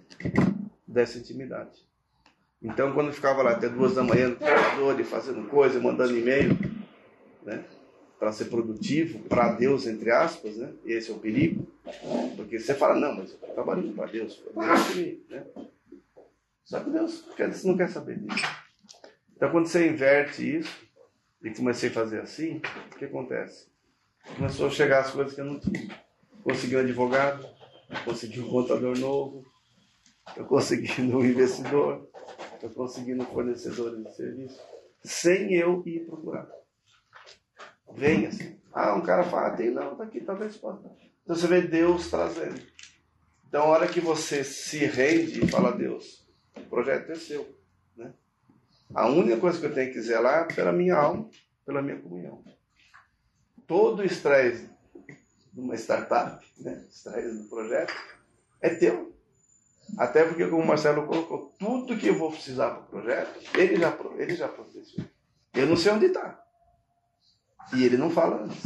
B: dessa intimidade. Então, quando ficava lá até duas da manhã no computador, fazendo coisa, mandando e-mail, né? Para ser produtivo, para Deus, entre aspas, né? Esse é o perigo. Porque você fala, não, mas eu estou trabalhando para Deus, Deus me, né? Só que Deus não quer saber disso. Então, quando você inverte isso, e comecei a fazer assim, o que acontece? Começou a chegar as coisas que eu não tinha. Consegui um advogado, consegui um contador novo, eu consegui um investidor, eu conseguindo fornecedores de serviço, sem eu ir procurar. Vem assim. Ah, um cara fala, tem não, tá aqui, talvez possa. Então você vê Deus trazendo. Então, a hora que você se rende e fala, Deus, o projeto é seu. Né? A única coisa que eu tenho que zelar é pela minha alma, pela minha comunhão. Todo o estresse de uma startup, né? estresse do projeto, é teu. Até porque, como o Marcelo colocou, tudo que eu vou precisar para o projeto, ele já, ele já providenciou. Eu não sei onde está. E ele não fala antes.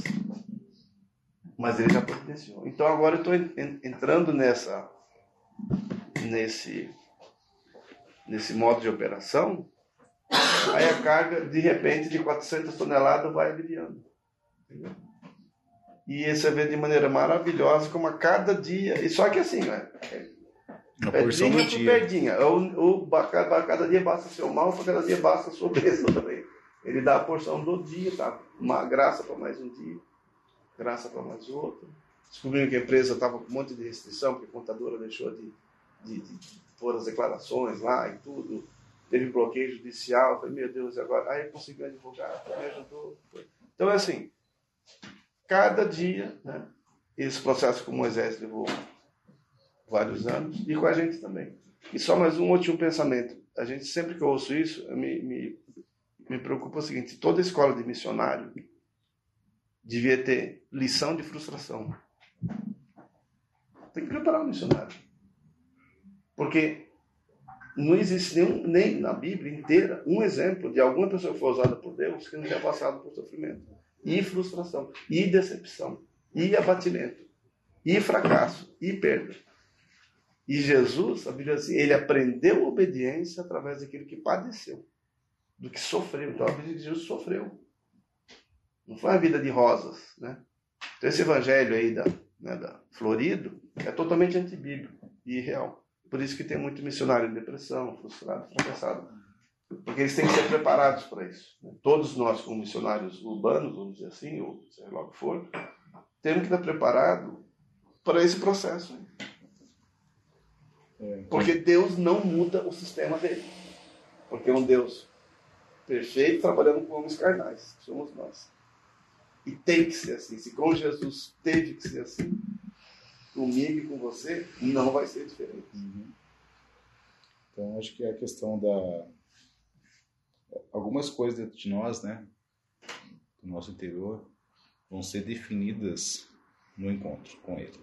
B: Mas ele já providenciou. Então agora eu estou entrando nessa, nesse, nesse modo de operação. Aí a carga, de repente, de 400 toneladas vai aliviando. E você vê de maneira maravilhosa como a cada dia. E só que assim, né?
A: Uma porção do dia.
B: Perdinha. O, o, cada dia basta seu mal, cada dia basta a sua bênção também. Ele dá a porção do dia, tá? Uma graça para mais um dia, graça para mais outro. Descobrindo que a empresa estava com um monte de restrição, porque a contadora deixou de, de, de, de pôr as declarações lá e tudo. Teve bloqueio judicial. Falei, meu Deus, e agora? Aí consegui um advogado, me ajudou. Então é assim, cada dia, né? Esse processo que o Moisés levou vários anos, e com a gente também. E só mais um último pensamento. A gente, sempre que eu ouço isso, me, me, me preocupa o seguinte: toda escola de missionário devia ter lição de frustração. Tem que preparar o missionário. Porque não existe nenhum, nem na Bíblia inteira um exemplo de alguma pessoa que foi usada por Deus que não tenha passado por sofrimento, e frustração, e decepção, e abatimento, e fracasso, e perda. E Jesus, a Bíblia diz assim, ele aprendeu obediência através daquilo que padeceu, do que sofreu. Então a Bíblia diz que Jesus sofreu. Não foi uma vida de rosas, né? Então esse evangelho aí da, né, da Florido é totalmente antibíblico e irreal. Por isso que tem muito missionário em depressão, frustrado, fracassado. Porque eles têm que ser preparados para isso. Né? Todos nós, como missionários urbanos, vamos dizer assim, ou seja lá o que for, temos que estar preparados para esse processo. É. Porque Deus não muda o sistema dele. Porque é um Deus perfeito trabalhando com homens carnais, somos nós. E tem que ser assim. Se com Jesus teve que ser assim, comigo e com você, não vai ser diferente. Uhum.
A: Então, acho que é a questão da. Algumas coisas dentro de nós, né? Do nosso interior, vão ser definidas no encontro com Ele.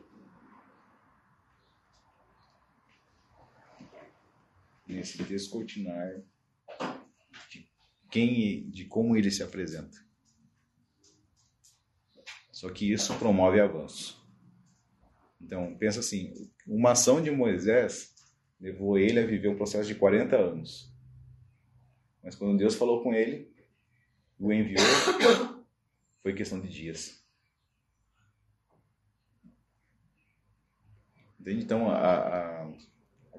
A: Nesse descortinar de quem, de como Ele se apresenta. Só que isso promove avanço. Então, pensa assim, uma ação de Moisés levou ele a viver um processo de 40 anos. Mas quando Deus falou com ele, o enviou, foi questão de dias. Entende? Então, a, a,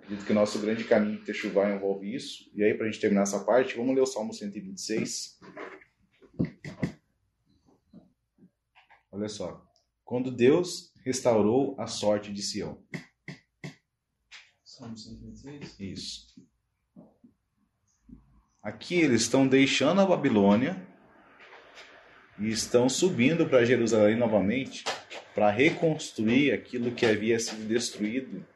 A: acredito que o nosso grande caminho de Techuvá envolve isso. E aí, para a gente terminar essa parte, vamos ler o Salmo 126. Olha só. Quando Deus restaurou a sorte de Sião.
E: Salmo 126?
A: Isso. Aqui eles estão deixando a Babilônia e estão subindo para Jerusalém novamente para reconstruir aquilo que havia sido destruído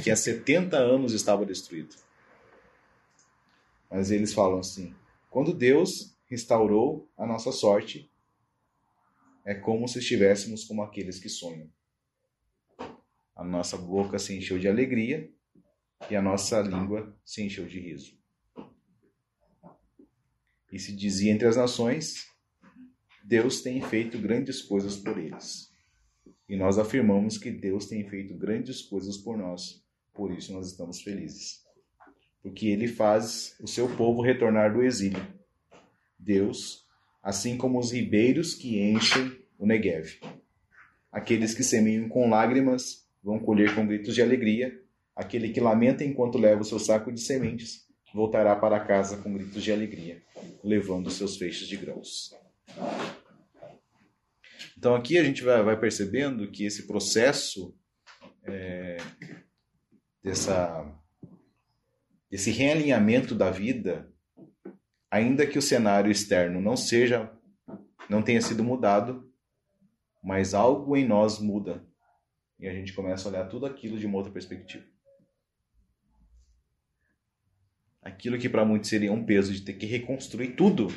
A: que há 70 anos estava destruído. Mas eles falam assim: quando Deus restaurou a nossa sorte, é como se estivéssemos como aqueles que sonham. A nossa boca se encheu de alegria e a nossa língua se encheu de riso. E se dizia entre as nações: Deus tem feito grandes coisas por eles. E nós afirmamos que Deus tem feito grandes coisas por nós, por isso nós estamos felizes. Porque ele faz o seu povo retornar do exílio. Deus, assim como os ribeiros que enchem o Negev. Aqueles que semeiam com lágrimas vão colher com gritos de alegria. Aquele que lamenta enquanto leva o seu saco de sementes voltará para casa com gritos de alegria, levando seus feixes de grãos. Então aqui a gente vai, percebendo que esse processo é, dessa, realinhamento da vida, ainda que o cenário externo não seja, não tenha sido mudado, mas algo em nós muda e a gente começa a olhar tudo aquilo de uma outra perspectiva. Aquilo que para muitos seria um peso de ter que reconstruir tudo,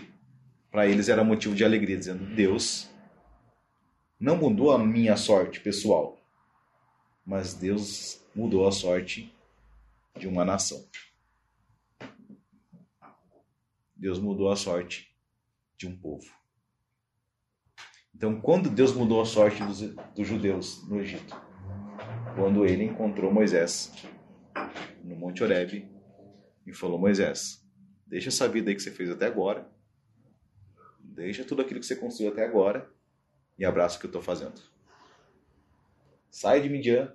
A: para eles era motivo de alegria, dizendo: Deus não mudou a minha sorte pessoal, mas Deus mudou a sorte de uma nação. Deus mudou a sorte de um povo. Então, quando Deus mudou a sorte dos, dos judeus no Egito? Quando ele encontrou Moisés no Monte Horebe e falou: Moisés, deixa essa vida aí que você fez até agora, deixa tudo aquilo que você construiu até agora e abraça o que eu estou fazendo. Sai de Midian,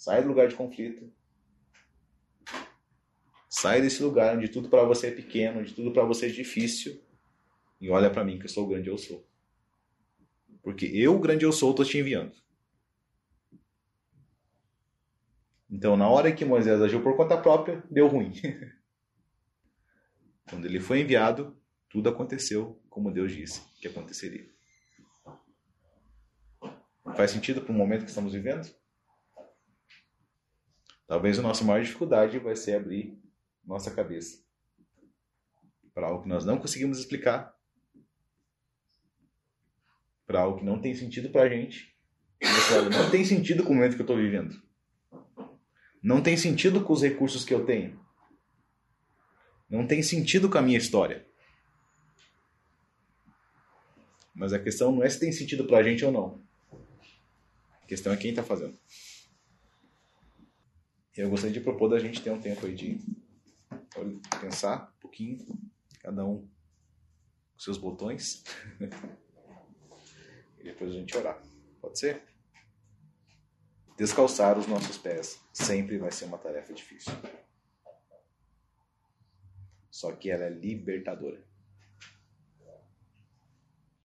A: sai do lugar de conflito, sai desse lugar onde tudo para você é pequeno, onde tudo para você é difícil e olha para mim que eu sou o grande eu sou. Porque eu, o grande eu sou, estou te enviando. Então, na hora que Moisés agiu por conta própria, deu ruim. Quando ele foi enviado, tudo aconteceu como Deus disse que aconteceria. Faz sentido para o momento que estamos vivendo? Talvez a nossa maior dificuldade vai ser abrir nossa cabeça para algo que nós não conseguimos explicar, para algo que não tem sentido para a gente. Não tem sentido com o momento que eu estou vivendo. Não tem sentido com os recursos que eu tenho. Não tem sentido com a minha história. Mas a questão não é se tem sentido pra gente ou não. A questão é quem tá fazendo. Eu gostaria de propor da gente ter um tempo aí de pensar um pouquinho, cada um com seus botões. e depois a gente orar. Pode ser? Descalçar os nossos pés sempre vai ser uma tarefa difícil. Só que ela é libertadora.